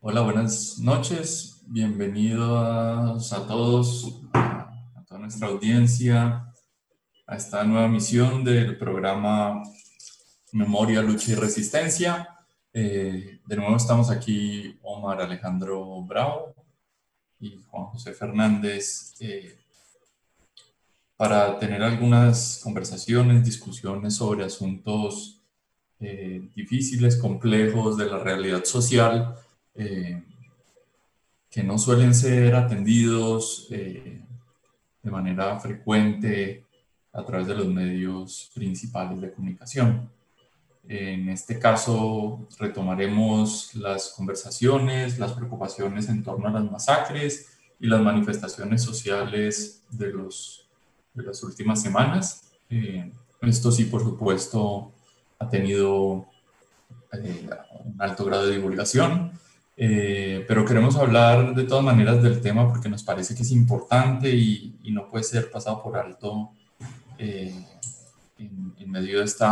Hola, buenas noches. Bienvenidos a todos, a, toda nuestra audiencia, a esta nueva misión del programa Memoria, Lucha y Resistencia. Eh, de nuevo estamos aquí Omar Alejandro Bravo y Juan José Fernández eh, para tener algunas conversaciones, discusiones sobre asuntos eh, difíciles, complejos de la realidad social eh, que no suelen ser atendidos eh, de manera frecuente a través de los medios principales de comunicación. En este caso retomaremos las conversaciones, las preocupaciones en torno a las masacres y las manifestaciones sociales de, los, de las últimas semanas. Eh, esto sí, por supuesto, ha tenido un alto grado de divulgación eh, pero queremos hablar de todas maneras del tema porque nos parece que es importante y, no puede ser pasado por alto eh, en, medio de este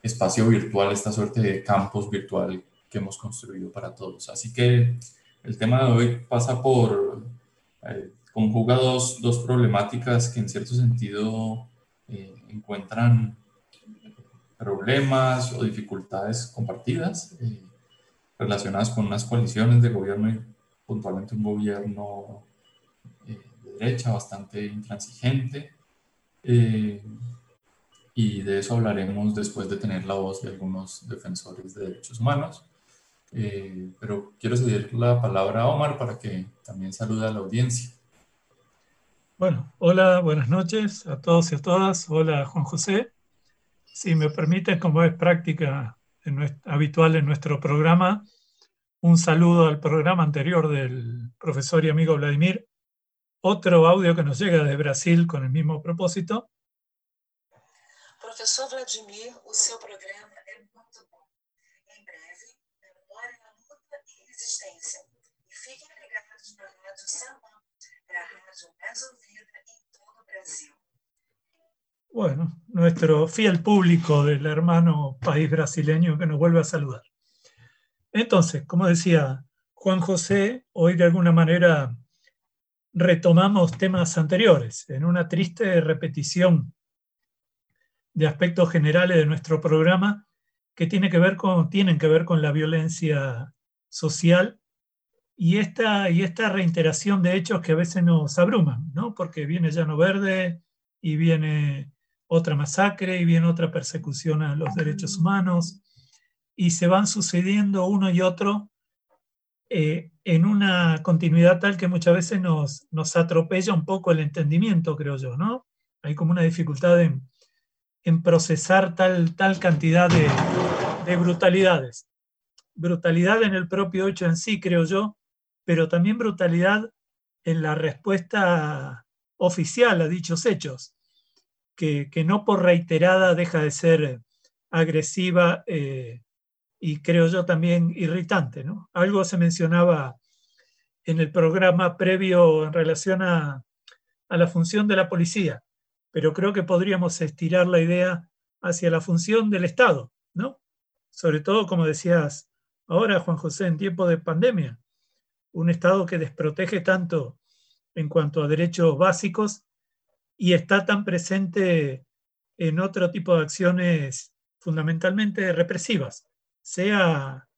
espacio virtual, esta suerte de campus virtual que hemos construido para todos. Así que el tema de hoy pasa por, eh, conjuga dos, dos, problemáticas que en cierto sentido encuentran problemas o dificultades compartidas relacionadas con unas coaliciones de gobierno y puntualmente un gobierno eh, de derecha bastante intransigente. Eh, y de eso hablaremos después de tener la voz de algunos defensores de derechos humanos. Eh, pero quiero ceder la palabra a Omar para que también salude a la audiencia. Bueno, hola, buenas noches a todos y a todas. Hola, Juan José. Si me permiten, como es práctica habitual en nuestro programa, un saludo al programa anterior del profesor y amigo Vladimir. Otro audio que nos llega de Brasil con el mismo propósito. Profesor Vladimir, o seu programa é muito bom. Em breve, memória, luta e resistência. E fiquem ligados na Rádio Samã, é a rádio mais ouvida em todo Brasil. Bueno, nuestro fiel público del hermano país brasileño que nos vuelve a saludar. Entonces, como decía Juan José, hoy de alguna manera retomamos temas anteriores en una triste repetición de aspectos generales de nuestro programa que, tiene que ver con, tienen que ver con la violencia social y esta, y esta reiteración de hechos que a veces nos abruman, ¿no? porque viene Llano Verde y viene otra masacre y viene otra persecución a los derechos humanos y se van sucediendo uno y otro eh, en una continuidad tal que muchas veces nos, nos atropella un poco el entendimiento, creo yo, ¿no? Hay como una dificultad en, en procesar tal, tal cantidad de, de brutalidades. Brutalidad en el propio hecho en sí, creo yo, pero también brutalidad en la respuesta oficial a dichos hechos, que, no por reiterada deja de ser agresiva eh, y creo yo también irritante. ¿no? Algo se mencionaba en el programa previo en relación a, a la función de la policía, pero creo que podríamos estirar la idea hacia la función del Estado, ¿no? Sobre todo, como decías ahora, Juan José, en tiempo de pandemia, un Estado que desprotege tanto en cuanto a derechos básicos y está tan presente en otro tipo de acciones fundamentalmente represivas sea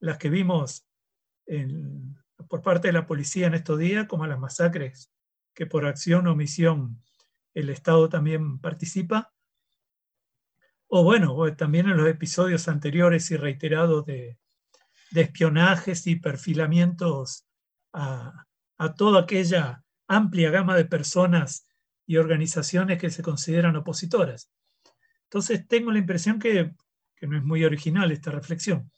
las que vimos por parte de la policía en estos días, como las masacres que por acción o omisión el Estado también participa, o bueno, también en los episodios anteriores y reiterados de, espionajes y perfilamientos a, a toda aquella amplia gama de personas y organizaciones que se consideran opositoras. Entonces tengo la impresión que que no es muy original esta reflexión,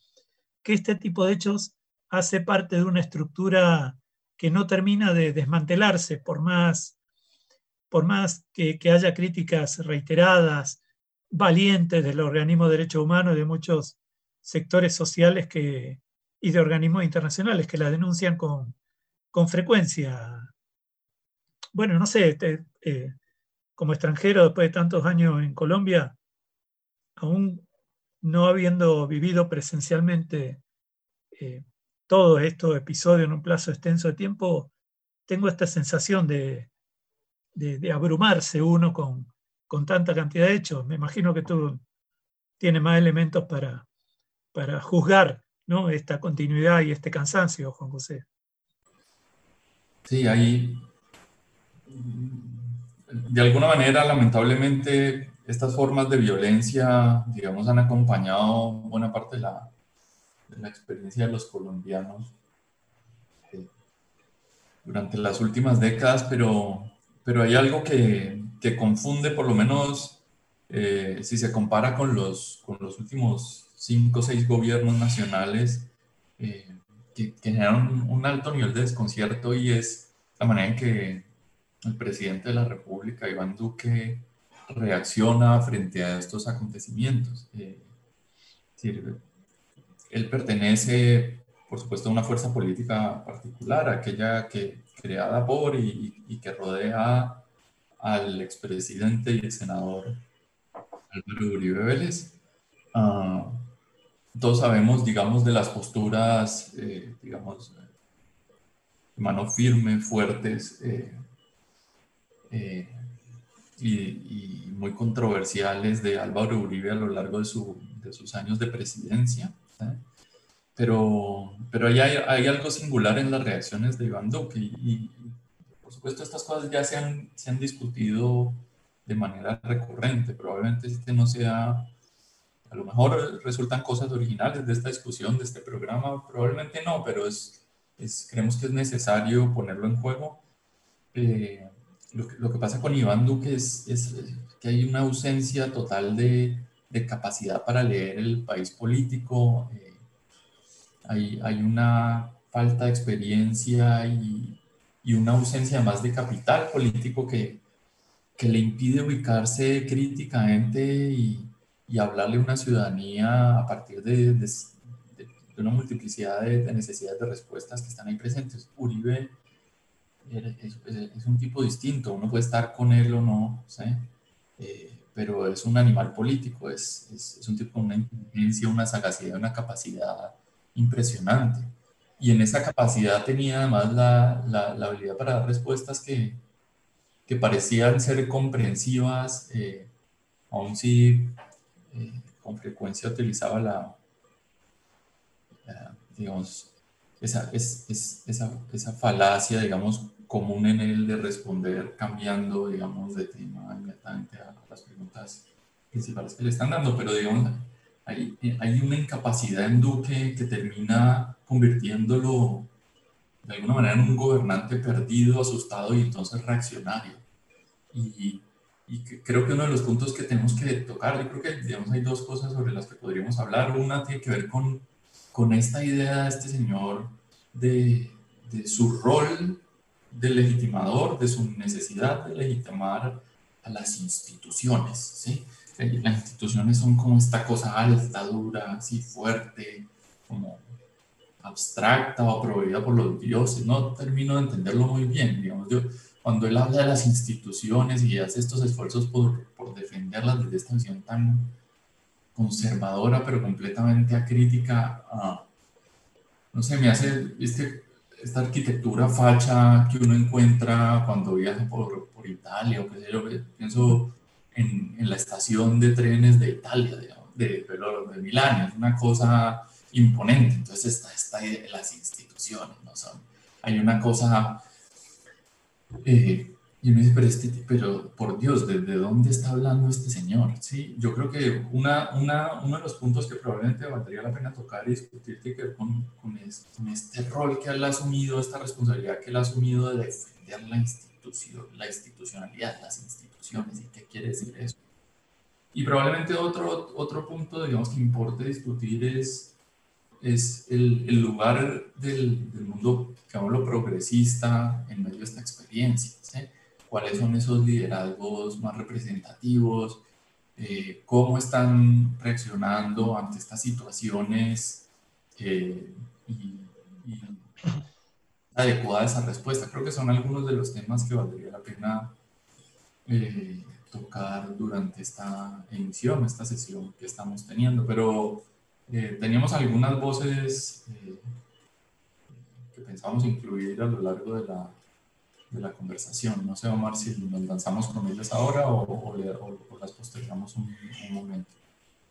que este tipo de hechos hace parte de una estructura que no termina de desmantelarse por más, por más que, haya críticas reiteradas, valientes del organismo de derechos humanos y de muchos sectores sociales que, y de organismos internacionales que la denuncian con, con frecuencia. Bueno, no sé, eh, como extranjero después de tantos años en Colombia, aún no habiendo vivido presencialmente eh, todos estos episodios en un plazo extenso de tiempo, tengo esta sensación de, de, abrumarse uno con, con, tanta cantidad de hechos. Me imagino que tú tienes más elementos para, para juzgar ¿no? esta continuidad y este cansancio, Juan José. Sí, ahí, de alguna manera, lamentablemente, estas formas de violencia, digamos, han acompañado buena parte de la, experiencia de los colombianos eh, durante las últimas décadas, pero, pero hay algo que, que confunde, por lo menos eh, si se compara con los, con los últimos cinco o seis gobiernos nacionales, eh, que, que, generan un, alto nivel de desconcierto y es la manera en que el presidente de la República, Iván Duque, reacciona frente a estos acontecimientos. Eh, él pertenece, por supuesto, a una fuerza política particular, aquella que creada por y, que rodea al expresidente y el senador Álvaro Uribe Vélez. Ah, todos sabemos, digamos, de las posturas, eh, digamos, mano firme, fuertes eh, eh, y, muy controversiales de Álvaro Uribe a lo largo de, de sus años de presidencia. Pero, pero hay, hay, algo singular en las reacciones de Iván Duque y, por supuesto estas cosas ya se han, se han discutido de manera recurrente. Probablemente este no sea, a lo mejor resultan cosas originales de esta discusión, de este programa, probablemente no, pero es, es creemos que es necesario ponerlo en juego. Eh, lo, lo, que, pasa con Iván Duque es, es, que hay una ausencia total de, de capacidad para leer el país político. Eh, hay, hay una falta de experiencia y, y, una ausencia más de capital político que, que le impide ubicarse críticamente y, y, hablarle a una ciudadanía a partir de, de, de una multiplicidad de, necesidades de respuestas que están ahí presentes. Uribe es, es, un tipo distinto, uno puede estar con él o no, ¿sí? Eh, pero es un animal político, es, es, un tipo con una inteligencia, una sagacidad, una capacidad impresionante. Y en esa capacidad tenía además la, la, habilidad para dar respuestas que, que parecían ser comprensivas, eh, aun si eh, con frecuencia utilizaba la, digamos, esa, es, es, esa, esa, falacia, digamos, común en él de responder cambiando, digamos, de tema inmediatamente a las preguntas principales que le están dando, pero digamos, hay, hay una incapacidad en Duque que termina convirtiéndolo de alguna manera en un gobernante perdido, asustado y entonces reaccionario. Y, y creo que uno de los puntos que tenemos que tocar, yo creo que digamos, hay dos cosas sobre las que podríamos hablar. Una tiene que ver con, con esta idea de este señor de, de su rol de legitimador, de su necesidad de legitimar a las instituciones. ¿sí? Las instituciones son como esta cosa alta, dura, así fuerte, como abstracta o proveída por los dioses. No termino de entenderlo muy bien. Digamos, yo, cuando él habla de las instituciones y hace estos esfuerzos por, por defenderlas desde esta visión tan conservadora, pero completamente acrítica, uh, no sé, me hace este esta arquitectura facha que uno encuentra cuando viaja por, por Italia o qué sé yo, pienso en, en, la estación de trenes de Italia, de, de, de Milán, es una cosa imponente. Entonces está, está las instituciones, ¿no? Son, hay una cosa eh, y me dice, pero, este, pero por Dios, ¿desde dónde está hablando este señor? Sí, yo creo que una, una, uno de los puntos que probablemente valdría la pena tocar y discutir tiene que ver con, con, este, rol que él ha asumido, esta responsabilidad que él ha asumido de defender la institución, la institucionalidad, las instituciones, y qué quiere decir eso. Y probablemente otro, otro punto, digamos, que importe discutir es, es el, el lugar del, del mundo, lo progresista en medio de esta experiencia. ¿sí? Cuáles son esos liderazgos más representativos, eh, cómo están reaccionando ante estas situaciones eh, y, adecuada esa respuesta. Creo que son algunos de los temas que valdría la pena eh, tocar durante esta emisión, esta sesión que estamos teniendo, pero teníamos algunas voces pensamos incluir a lo largo de la, de la conversación. No sé, Omar, si nos lanzamos con ellas ahora o, las postergamos un, momento.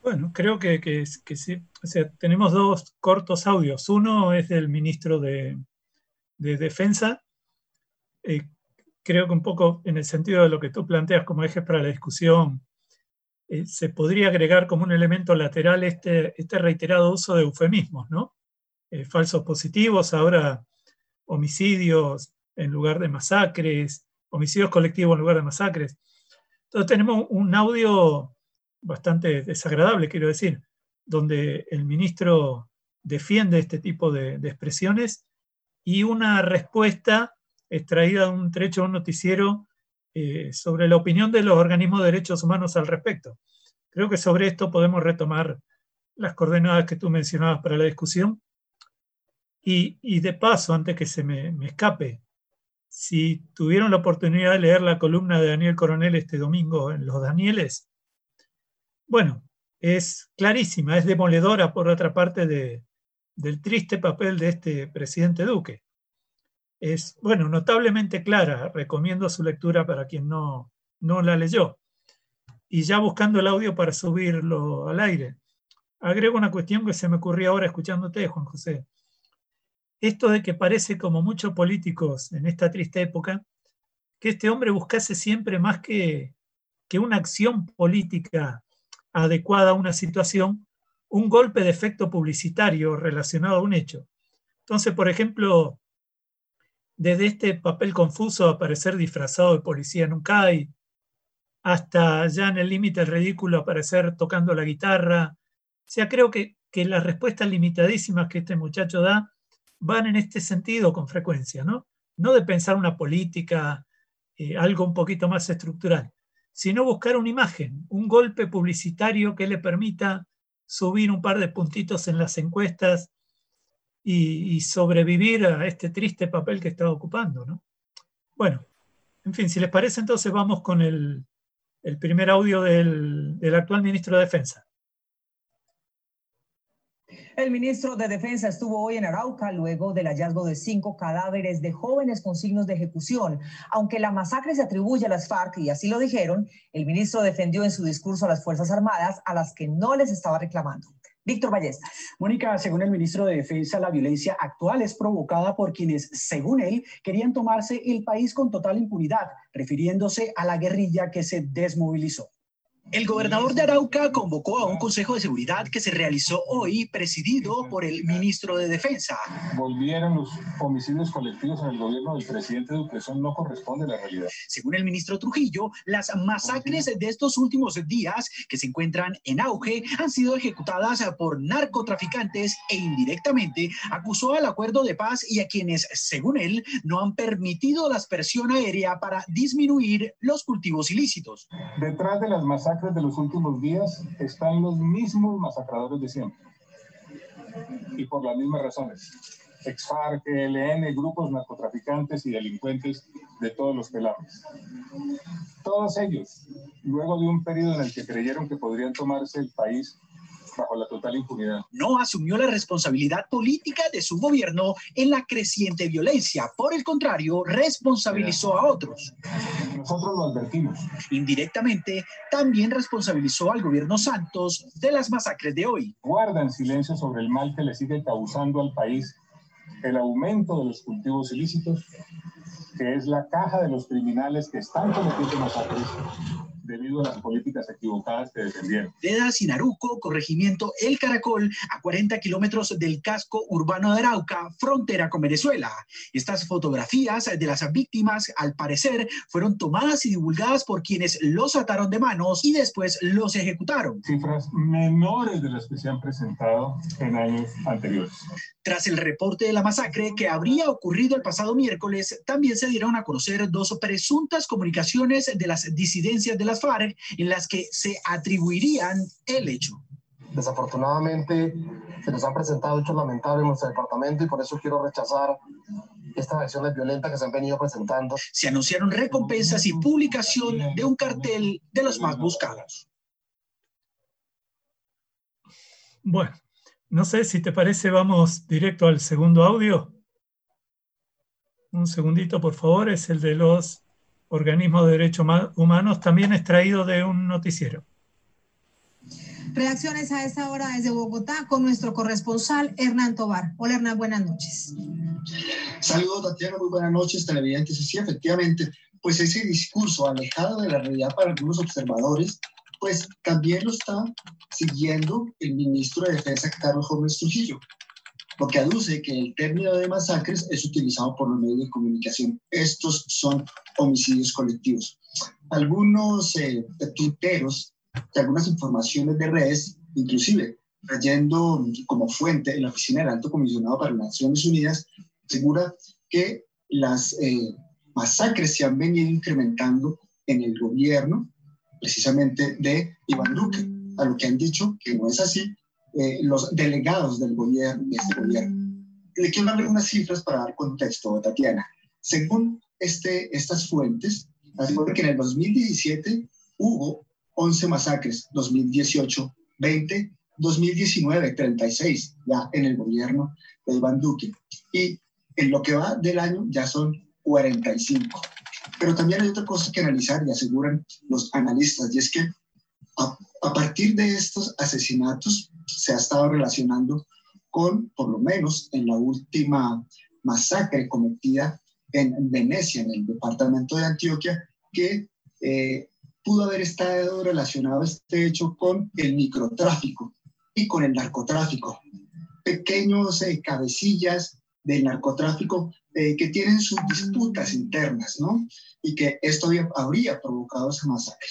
Bueno, creo que, que, que, sí. O sea, tenemos dos cortos audios. Uno es del ministro de, de Defensa. Eh, creo que un poco en el sentido de lo que tú planteas como eje para la discusión, eh, se podría agregar como un elemento lateral este, este reiterado uso de eufemismos, ¿no? Eh, falsos positivos, ahora homicidios en lugar de masacres, homicidios colectivos en lugar de masacres. Entonces tenemos un audio bastante desagradable, quiero decir, donde el ministro defiende este tipo de, expresiones y una respuesta extraída de un trecho de un noticiero eh, sobre la opinión de los organismos de derechos humanos al respecto. Creo que sobre esto podemos retomar las coordenadas que tú mencionabas para la discusión. Y, de paso, antes que se me, escape, si tuvieron la oportunidad de leer la columna de Daniel Coronel este domingo en Los Danieles, bueno, es clarísima, es demoledora por otra parte del triste papel de este presidente Duque es, bueno, notablemente clara. Recomiendo su lectura para quien no, no la leyó. Y ya buscando el audio para subirlo al aire, agrego una cuestión que se me ocurrió ahora escuchándote, Juan José. Esto de que parece como muchos políticos en esta triste época, que este hombre buscase siempre más que, que una acción política adecuada a una situación, un golpe de efecto publicitario relacionado a un hecho. Entonces, por ejemplo, desde este papel confuso aparecer disfrazado de policía en un CAI, hasta ya en el límite ridículo aparecer tocando la guitarra. O sea, creo que, que las respuestas limitadísimas que este muchacho da van en este sentido con frecuencia, ¿no? No de pensar una política, eh, algo un poquito más estructural, sino buscar una imagen, un golpe publicitario que le permita subir un par de puntitos en las encuestas y, sobrevivir a este triste papel que está ocupando. ¿no? Bueno, en fin, si les parece, entonces vamos con el, primer audio del actual ministro de Defensa. El ministro de Defensa estuvo hoy en Arauca luego del hallazgo de cinco cadáveres de jóvenes con signos de ejecución. Aunque la masacre se atribuye a las FARC y así lo dijeron, el ministro defendió en su discurso a las Fuerzas Armadas a las que no les estaba reclamando. Víctor Ballesta. Mónica, según el ministro de Defensa, la violencia actual es provocada por quienes, según él, querían tomarse el país con total impunidad, refiriéndose a la guerrilla que se desmovilizó. El gobernador de Arauca convocó a un Consejo de Seguridad que se realizó hoy, presidido por el ministro de Defensa. Volvieron los homicidios colectivos en el gobierno del presidente Duque, eso no corresponde a la realidad. Según el ministro Trujillo, las masacres de estos últimos días que se encuentran en auge han sido ejecutadas por narcotraficantes e indirectamente acusó al acuerdo de paz y a quienes, según él, no han permitido la aspersión aérea para disminuir los cultivos ilícitos. Detrás de las masacres de los últimos días están los mismos masacradores de siempre. Y por las mismas razones. Ex-FARC, ELN, grupos narcotraficantes y delincuentes de todos los pelados. Todos ellos, luego de un periodo en el que creyeron que podrían tomarse el país bajo la total impunidad. No asumió la responsabilidad política de su gobierno en la creciente violencia. Por el contrario, responsabilizó a otros. Nosotros lo advertimos. Indirectamente, también responsabilizó al gobierno Santos de las masacres de hoy. Guarda en silencio sobre el mal que le sigue causando al país el aumento de los cultivos ilícitos, que es la caja de los criminales que están cometiendo masacres debido a las políticas equivocadas que defendieron. Deda Sinaruco, corregimiento El Caracol, a 40 kilómetros del casco urbano de Arauca, frontera con Venezuela. Estas fotografías de las víctimas, al parecer, fueron tomadas y divulgadas por quienes los ataron de manos y después los ejecutaron. Cifras menores de las que se han presentado en años anteriores. Tras el reporte de la masacre que habría ocurrido el pasado miércoles, también se dieron a conocer dos presuntas comunicaciones de las disidencias de las FARC en las que se atribuirían el hecho. Desafortunadamente, se nos han presentado hechos lamentables en nuestro departamento y por eso quiero rechazar estas acciones violentas que se han venido presentando. Se anunciaron recompensas y publicación de un cartel de los más buscados. Bueno, no sé si te parece, vamos directo al segundo audio. un segundito, por favor, es el de los organismos de derechos humanos, también extraído de un noticiero. Reacciones a esta hora desde Bogotá con nuestro corresponsal Hernán Tobar. Hola Hernán, buenas noches. Saludos Tatiana, muy buenas noches televidentes. Sí, efectivamente, pues ese discurso alejado de la realidad para algunos observadores, pues también lo está siguiendo el ministro de Defensa Carlos Gómez Trujillo, porque aduce que el término de masacres es utilizado por los medios de comunicación. Estos son homicidios colectivos. Algunos eh, tuiteros de algunas informaciones de redes, inclusive trayendo como fuente en la oficina del Alto Comisionado para las Naciones Unidas, asegura que las eh, masacres se han venido incrementando en el gobierno, precisamente de Iván Duque, a lo que han dicho que no es así eh, los delegados del gobierno, de este gobierno. Le quiero darle unas cifras para dar contexto, Tatiana. Según este, estas fuentes, que en el 2017 hubo 11 masacres, 2018, 20, 2019, 36, ya en el gobierno de Iván Duque. Y en lo que va del año ya son 45. Pero también hay otra cosa que analizar y aseguran los analistas, y es que a, a partir de estos asesinatos se ha estado relacionando con, por lo menos en la última masacre cometida en Venecia, en el departamento de Antioquia, que eh, pudo haber estado relacionado este hecho con el microtráfico y con el narcotráfico. Pequeños eh, cabecillas del narcotráfico eh, que tienen sus disputas internas, ¿no? Y que esto habría provocado esa masacre.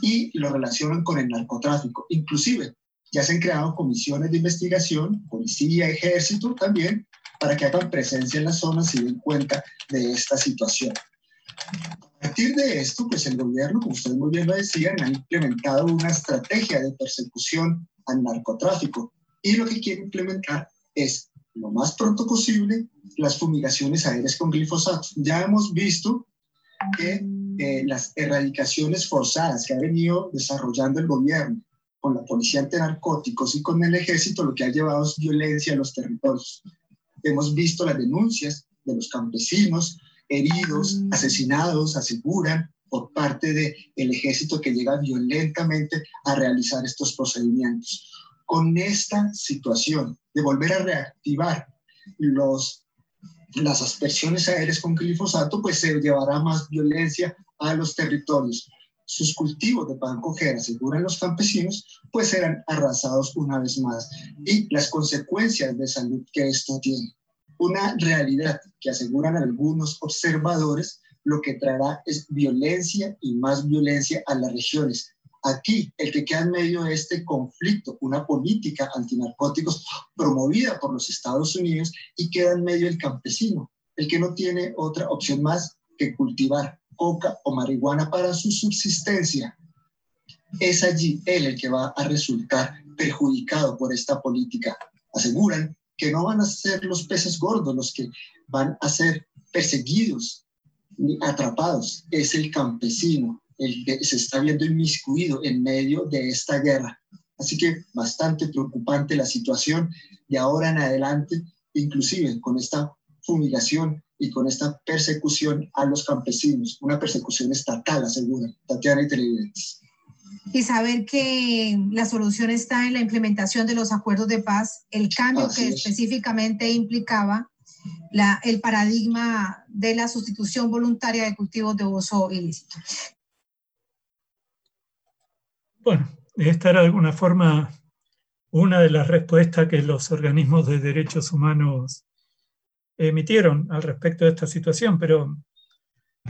Y lo relacionan con el narcotráfico. Inclusive, ya se han creado comisiones de investigación, policía, ejército también, para que hagan presencia en las zonas y den cuenta de esta situación. A partir de esto, pues el gobierno, como ustedes muy bien lo decían, ha implementado una estrategia de persecución al narcotráfico y lo que quiere implementar es lo más pronto posible las fumigaciones aéreas con glifosato. Ya hemos visto que eh, las erradicaciones forzadas que ha venido desarrollando el gobierno con la policía antinarcóticos y con el ejército, lo que ha llevado es violencia a los territorios. Hemos visto las denuncias de los campesinos heridos, asesinados, aseguran por parte del el ejército que llega violentamente a realizar estos procedimientos. Con esta situación de volver a reactivar los, las aspersiones aéreas con glifosato, pues se llevará más violencia a los territorios. Sus cultivos de pan coger, aseguran los campesinos, pues serán arrasados una vez más. Y las consecuencias de salud que esto tiene una realidad que aseguran algunos observadores, lo que traerá es violencia y más violencia a las regiones. Aquí, el que queda en medio de este conflicto, una política antinarcóticos promovida por los Estados Unidos y queda en medio el campesino, el que no tiene otra opción más que cultivar coca o marihuana para su subsistencia. Es allí él el que va a resultar perjudicado por esta política. Aseguran que no van a ser los peces gordos los que van a ser perseguidos ni atrapados, es el campesino el que se está viendo inmiscuido en medio de esta guerra. Así que bastante preocupante la situación de ahora en adelante, inclusive con esta fumigación y con esta persecución a los campesinos, una persecución estatal, aseguran Tatiana y televidentes y saber que la solución está en la implementación de los acuerdos de paz, el cambio que específicamente implicaba la, el paradigma de la sustitución voluntaria de cultivos de uso ilícito. Bueno, esta era de alguna forma una de las respuestas que los organismos de derechos humanos emitieron al respecto de esta situación, pero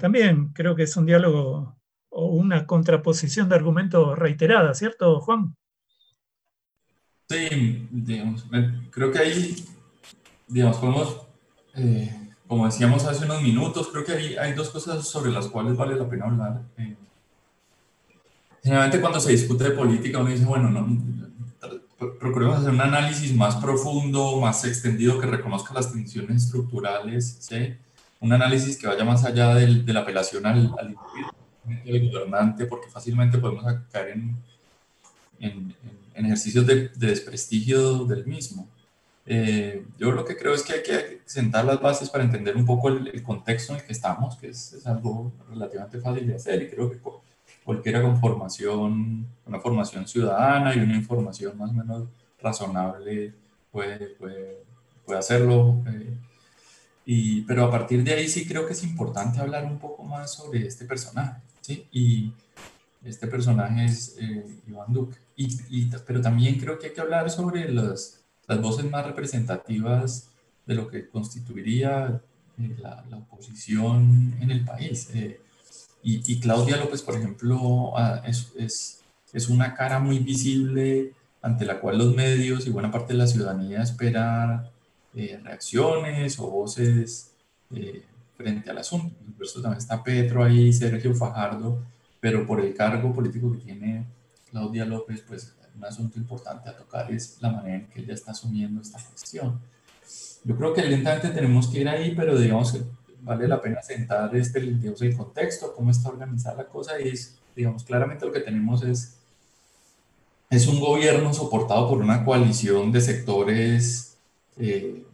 también creo que es un diálogo o una contraposición de argumentos reiterada, ¿cierto, Juan? Sí, digamos, creo que ahí, digamos, podemos, eh, como decíamos hace unos minutos, creo que hay, hay dos cosas sobre las cuales vale la pena hablar. Eh, generalmente cuando se discute de política uno dice, bueno, no, procuremos hacer un análisis más profundo, más extendido, que reconozca las tensiones estructurales, ¿sí? un análisis que vaya más allá del, de la apelación al, al el gobernante, porque fácilmente podemos caer en, en, ejercicios de, desprestigio del mismo. Eh, yo lo que creo es que hay que sentar las bases para entender un poco el, contexto en el que estamos, que es, es, algo relativamente fácil de hacer y creo que cualquiera con formación, una formación ciudadana y una información más o menos razonable puede, puede, puede hacerlo. Eh, y, pero a partir de ahí sí creo que es importante hablar un poco más sobre este personaje. ¿sí? Y este personaje es eh, Iván Duque. Y, y, pero también creo que hay que hablar sobre las, las voces más representativas de lo que constituiría eh, la, la, oposición en el país. Eh, y, y, Claudia López, por ejemplo, ah, es, es, es, una cara muy visible ante la cual los medios y buena parte de la ciudadanía espera reacciones o voces frente al asunto. Por eso también está Petro ahí, Sergio Fajardo, pero por el cargo político que tiene Claudia López, pues un asunto importante a tocar es la manera en que ella está asumiendo esta gestión. Yo creo que lentamente tenemos que ir ahí, pero digamos que vale la pena sentar este, digamos, el contexto, cómo está organizada la cosa y es, digamos, claramente lo que tenemos es, es un gobierno soportado por una coalición de sectores eh,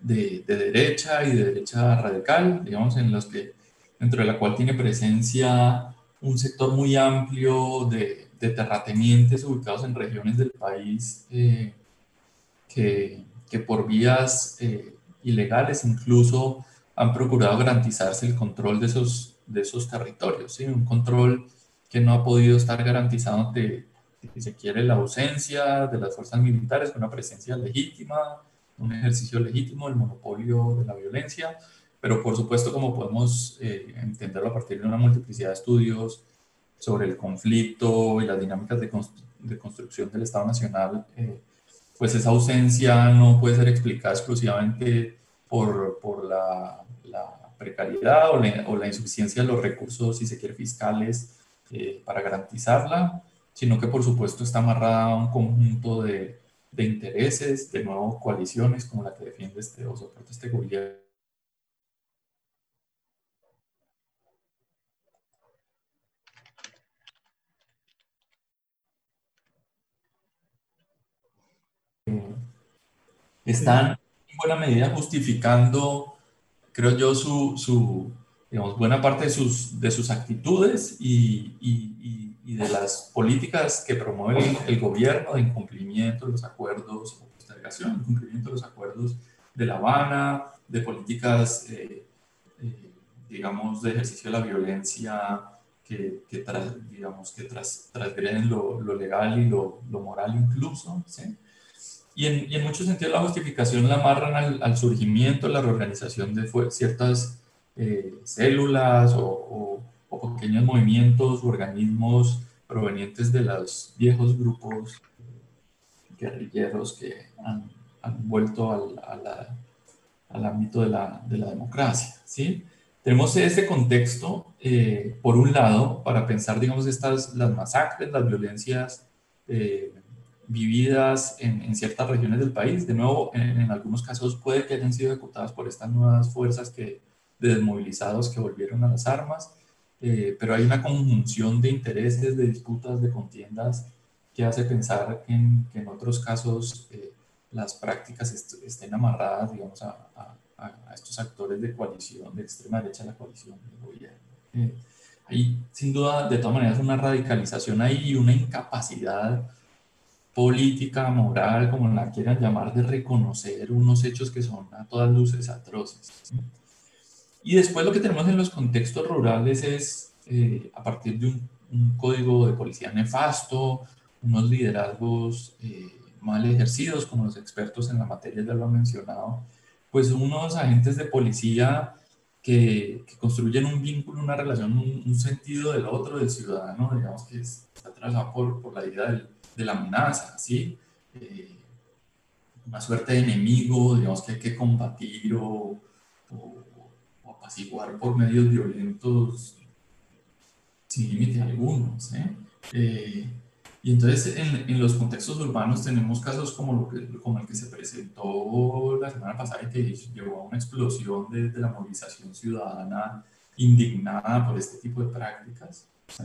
de, de, derecha y de derecha radical, digamos, en los que, dentro de la cual tiene presencia un sector muy amplio de, de terratenientes ubicados en regiones del país eh, que, que, por vías eh, ilegales incluso han procurado garantizarse el control de esos, de esos territorios, ¿sí? un control que no ha podido estar garantizado ante, si se quiere, la ausencia de las fuerzas militares, una presencia legítima, un ejercicio legítimo del monopolio de la violencia, pero por supuesto, como podemos eh, entenderlo a partir de una multiplicidad de estudios sobre el conflicto y las dinámicas de, de construcción del Estado Nacional, eh, pues esa ausencia no puede ser explicada exclusivamente por, por la, la, precariedad o la, o la, insuficiencia de los recursos, si se quiere, fiscales eh, para garantizarla, sino que por supuesto está amarrada a un conjunto de, de intereses, de nuevo coaliciones como la que defiende este o soporta este gobierno. Están buena medida justificando, creo yo, su, su digamos, buena parte de sus, de sus actitudes y, y, y, de las políticas que promueve el, gobierno de incumplimiento de los acuerdos o postergación, incumplimiento de los acuerdos de La Habana, de políticas, eh, eh, digamos, de ejercicio de la violencia que, que digamos, que tras, transgreden lo, lo, legal y lo, lo moral incluso, ¿sí? Y en, y en, muchos sentidos la justificación la amarran al, al surgimiento, la reorganización de ciertas eh, células o, o, pequeños movimientos o organismos provenientes de los viejos grupos guerrilleros que han, han vuelto al, a la, al ámbito de la, de la, democracia. ¿sí? Tenemos este contexto, eh, por un lado, para pensar, digamos, estas, las masacres, las violencias eh, vividas en, en, ciertas regiones del país. De nuevo, en, en, algunos casos puede que hayan sido ejecutadas por estas nuevas fuerzas que, de desmovilizados que volvieron a las armas, eh, pero hay una conjunción de intereses, de disputas, de contiendas que hace pensar en, que en otros casos eh, las prácticas est estén amarradas, digamos, a, a, a, estos actores de coalición, de extrema derecha, la coalición del gobierno. Eh, hay, sin duda, de todas maneras, una radicalización ahí y una incapacidad política, moral, como la quieran llamar, de reconocer unos hechos que son a todas luces atroces. Y después lo que tenemos en los contextos rurales es, eh, a partir de un, código de policía nefasto, unos liderazgos eh, mal ejercidos, como los expertos en la materia ya lo han mencionado, pues unos agentes de policía que, construyen un vínculo, una relación, un, un, sentido del otro, del ciudadano, digamos que está trazado por, por la idea del de la amenaza, ¿sí? Eh, una suerte de enemigo, digamos que hay que combatir o, o, o apaciguar por medios violentos sin límite alguno, ¿sí? Eh, y entonces en, los contextos urbanos tenemos casos como, lo que, como el que se presentó la semana pasada y que llevó a una explosión de, de la movilización ciudadana indignada por este tipo de prácticas. ¿sí?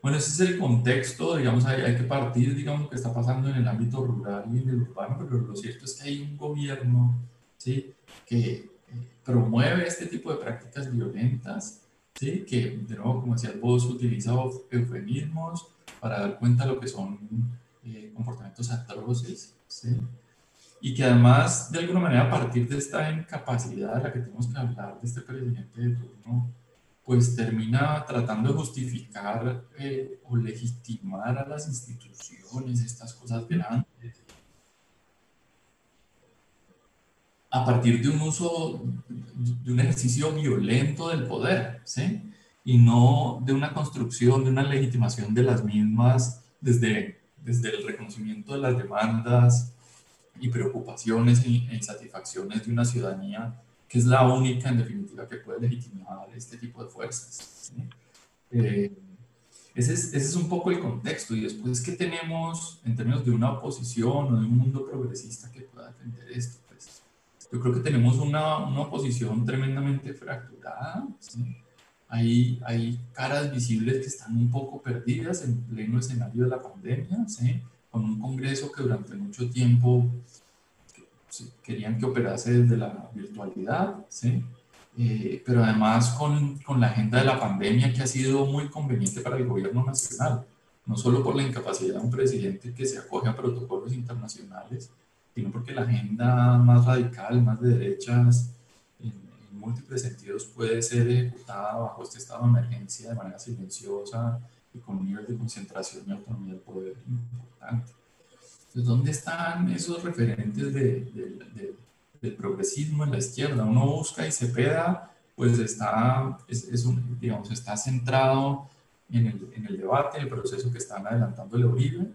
Bueno, ese es el contexto, digamos, hay, hay que partir, digamos, lo que está pasando en el ámbito rural y en el urbano, pero lo cierto es que hay un gobierno, ¿sí? Que eh, promueve este tipo de prácticas violentas, ¿sí? Que, de nuevo, como decía vos, utiliza eufemismos para dar cuenta de lo que son eh, comportamientos atroces, ¿sí? Y que además, de alguna manera, a partir de esta incapacidad de la que tenemos que hablar de este presidente de turno, pues termina tratando de justificar eh, o legitimar a las instituciones, estas cosas grandes, a partir de un uso, de un ejercicio violento del poder, ¿sí? Y no de una construcción, de una legitimación de las mismas desde, desde el reconocimiento de las demandas y preocupaciones e insatisfacciones de una ciudadanía que es la única en definitiva que puede legitimar este tipo de fuerzas. Eh, ese, es, ese, es, un poco el contexto y después qué tenemos en términos de una oposición o de un mundo progresista que pueda defender esto. Pues, yo creo que tenemos una, una oposición tremendamente fracturada. Hay, hay caras visibles que están un poco perdidas en pleno escenario de la pandemia, ¿sí? con un Congreso que durante mucho tiempo querían que operase desde la virtualidad, ¿sí? Eh, pero además con, con, la agenda de la pandemia que ha sido muy conveniente para el gobierno nacional, no solo por la incapacidad de un presidente que se acoge a protocolos internacionales, sino porque la agenda más radical, más de derechas, en, en múltiples sentidos puede ser ejecutada bajo este estado de emergencia de manera silenciosa y con un nivel de concentración y autonomía del poder importante. ¿Dónde están esos referentes de, del progresismo en la izquierda? Uno busca y se peda, pues está, es, un, digamos, está centrado en el, en el, debate, el proceso que están adelantando el Uribe.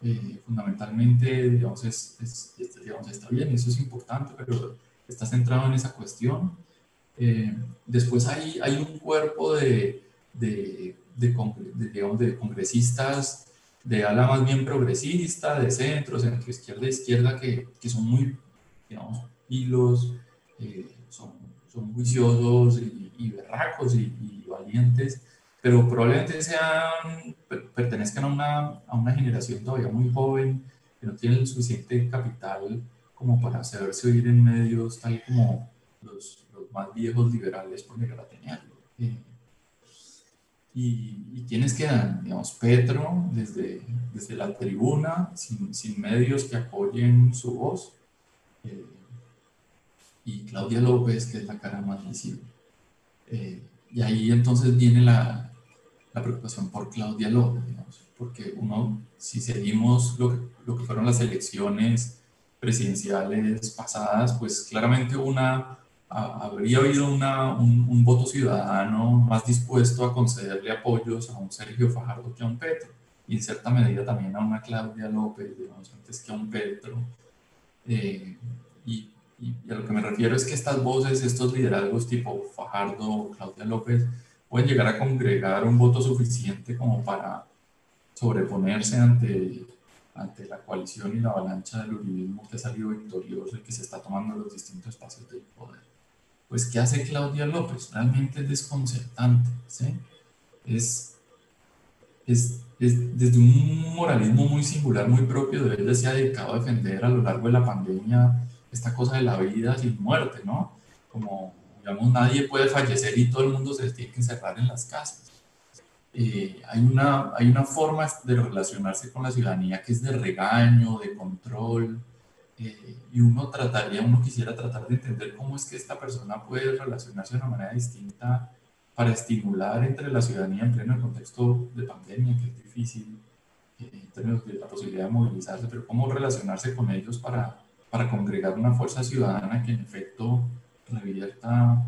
Eh, fundamentalmente, digamos, es, digamos, está bien, eso es importante, pero está centrado en esa cuestión. Eh, después hay, hay un cuerpo de, de, digamos, de congresistas de ala más bien progresista, de centro, centro izquierda, izquierda, que, que son muy, digamos, hilos, eh, son, son, juiciosos y, y berracos y, valientes, pero probablemente sean, pertenezcan a una, a una generación todavía muy joven, que no tiene el suficiente capital como para hacerse oír en medios tal como los, los más viejos liberales por llegar a tenerlo. Eh, ¿Y, y quiénes quedan? Digamos, Petro, desde, desde la tribuna, sin, sin medios que apoyen su voz. Eh, y Claudia López, que es la cara más visible. Eh, y ahí entonces viene la, la preocupación por Claudia López, digamos, porque uno, si seguimos lo lo que fueron las elecciones presidenciales pasadas, pues claramente una habría habido una, un, voto ciudadano más dispuesto a concederle apoyos a un Sergio Fajardo que a un Petro, y en cierta medida también a una Claudia López, digamos, antes que a un Petro. Eh, y, a lo que me refiero es que estas voces, estos liderazgos tipo Fajardo o Claudia López, pueden llegar a congregar un voto suficiente como para sobreponerse ante, ante la coalición y la avalancha del uribismo que ha salido victorioso y que se está tomando los distintos espacios del poder pues ¿qué hace Claudia López? Realmente es desconcertante, ¿sí? Es, es, es, desde un moralismo muy singular, muy propio de ella, se ha dedicado a defender a lo largo de la pandemia esta cosa de la vida sin muerte, ¿no? Como, digamos, nadie puede fallecer y todo el mundo se tiene que encerrar en las casas. Eh, hay, una, hay una forma de relacionarse con la ciudadanía que es de regaño, de control, eh, y uno trataría, uno quisiera tratar de entender cómo es que esta persona puede relacionarse de una manera distinta para estimular entre la ciudadanía en pleno contexto de pandemia, que es difícil eh, en términos de la posibilidad de movilizarse, pero cómo relacionarse con ellos para, para congregar una fuerza ciudadana que en efecto revierta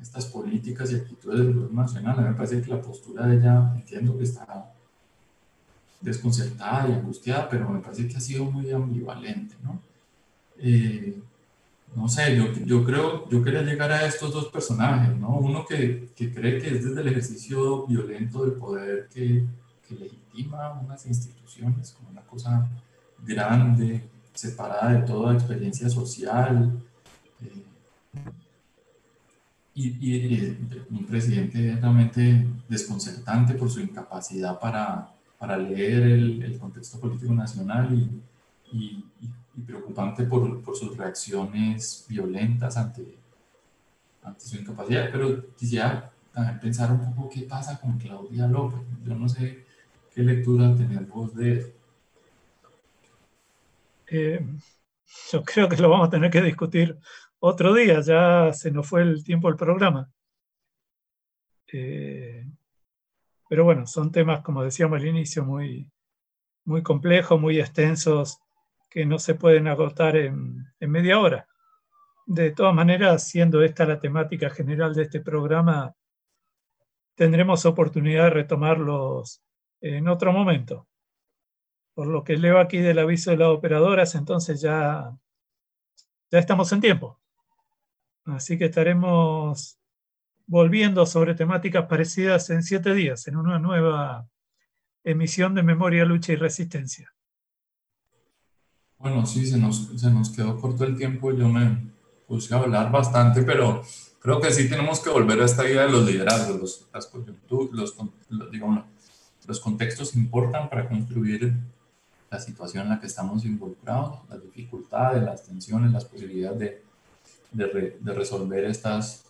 estas políticas y actitudes del gobierno nacional. A mí me parece que la postura de ella, entiendo que está desconcertada y angustiada, pero me parece que ha sido muy ambivalente, ¿no? Eh, no sé, yo, yo creo, yo quería llegar a estos dos personajes, ¿no? Uno que, que cree que es desde el ejercicio violento del poder que, que legitima unas instituciones como una cosa grande, separada de toda experiencia social. Eh, y, un presidente realmente desconcertante por su incapacidad para, para leer el, contexto político nacional y, y, y preocupante por, por, sus reacciones violentas ante, ante su incapacidad. Pero quisiera pensar un poco qué pasa con Claudia López. Yo no sé qué lectura tenemos de eh, yo creo que lo vamos a tener que discutir otro día, ya se nos fue el tiempo del programa. Eh, pero bueno, son temas, como decíamos al inicio, muy, muy complejos, muy extensos, que no se pueden agotar en, media hora. De todas maneras, siendo esta la temática general de este programa, tendremos oportunidad de retomarlos en otro momento. Por lo que leo aquí del aviso de las operadoras, entonces ya, ya estamos en tiempo. Así que estaremos volviendo sobre temáticas parecidas en siete días, en una nueva emisión de Memoria, Lucha y Resistencia. Bueno, sí, se nos, se nos quedó corto el tiempo. Yo me puse a hablar bastante, pero creo que sí tenemos que volver a esta idea de los liderazgos, los, las los, digamos, los contextos importan para construir la situación en la que estamos involucrados, las dificultades, las tensiones, las posibilidades de, de, de resolver estas,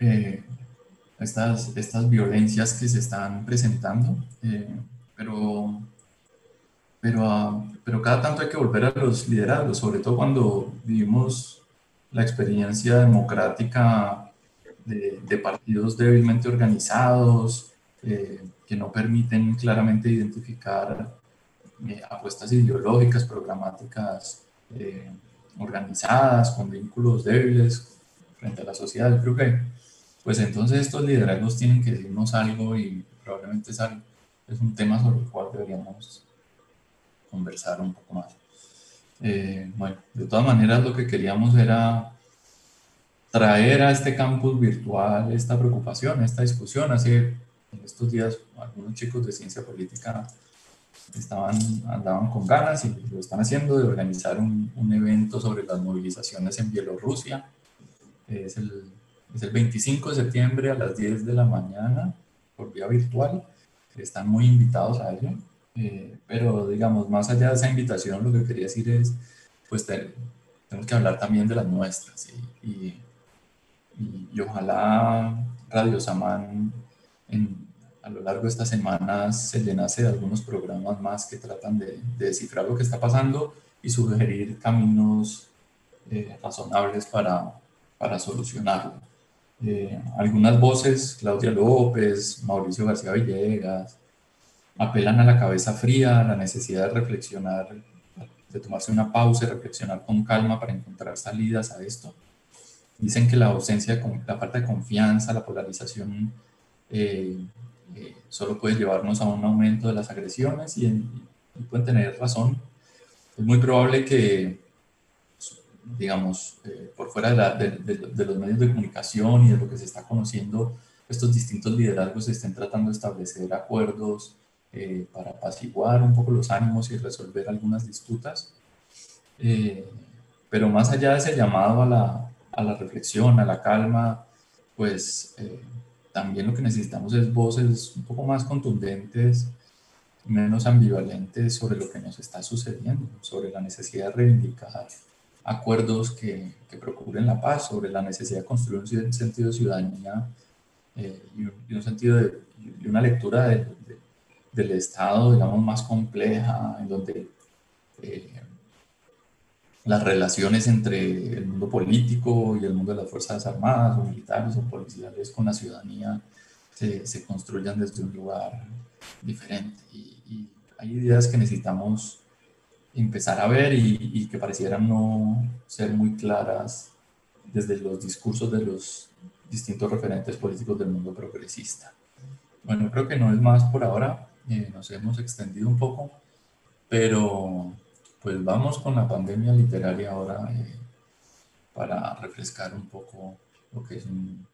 eh, estas, estas violencias que se están presentando. Eh, pero, pero, ah, pero cada tanto hay que volver a los liderazgos, sobre todo cuando vivimos la experiencia democrática de, de partidos débilmente organizados, eh, que no permiten claramente identificar eh, apuestas ideológicas, programáticas eh, organizadas, con vínculos débiles frente a la sociedad. Creo que, pues entonces estos liderazgos tienen que decirnos algo y probablemente es, es un tema sobre el cual deberíamos conversar un poco más. Eh, bueno, de todas maneras lo que queríamos era traer a este campus virtual esta preocupación, esta discusión. Hace estos días algunos chicos de ciencia política estaban, andaban con ganas y lo están haciendo de organizar un, un evento sobre las movilizaciones en Bielorrusia. Es el, es el 25 de septiembre a las 10 de la mañana por vía virtual. Están muy invitados a ello. Eh, pero digamos, más allá de esa invitación, lo que quería decir es, pues tenemos que hablar también de las nuestras y, y, y ojalá Radio Samán en, a lo largo de estas semanas se llenase de algunos programas más que tratan de, descifrar lo que está pasando y sugerir caminos eh, razonables para, para solucionarlo. Eh, algunas voces, Claudia López, Mauricio García Villegas, apelan a la cabeza fría, a la necesidad de reflexionar, de tomarse una pausa y reflexionar con calma para encontrar salidas a esto. Dicen que la ausencia, la falta de confianza, la polarización eh, eh, solo puede llevarnos a un aumento de las agresiones y, pueden tener razón. Es muy probable que, digamos, eh, por fuera de, de, los medios de comunicación y de lo que se está conociendo, estos distintos liderazgos estén tratando de establecer acuerdos eh, para apaciguar un poco los ánimos y resolver algunas disputas. pero más allá de ese llamado a la, a la reflexión, a la calma, pues también lo que necesitamos es voces un poco más contundentes, menos ambivalentes sobre lo que nos está sucediendo, sobre la necesidad de reivindicar acuerdos que, que procuren la paz, sobre la necesidad de construir un sentido de ciudadanía eh, y, un, sentido de y una lectura del Estado, digamos, más compleja, en donde eh, las relaciones entre el mundo político y el mundo de las Fuerzas Armadas o militares o policiales con la ciudadanía se, se construyan desde un lugar diferente. Y, hay ideas que necesitamos empezar a ver y, y, que parecieran no ser muy claras desde los discursos de los distintos referentes políticos del mundo progresista. Bueno, creo que no es más por ahora, eh, nos hemos extendido un poco, pero pues vamos con la pandemia literaria ahora eh, para refrescar un poco lo que es difícil.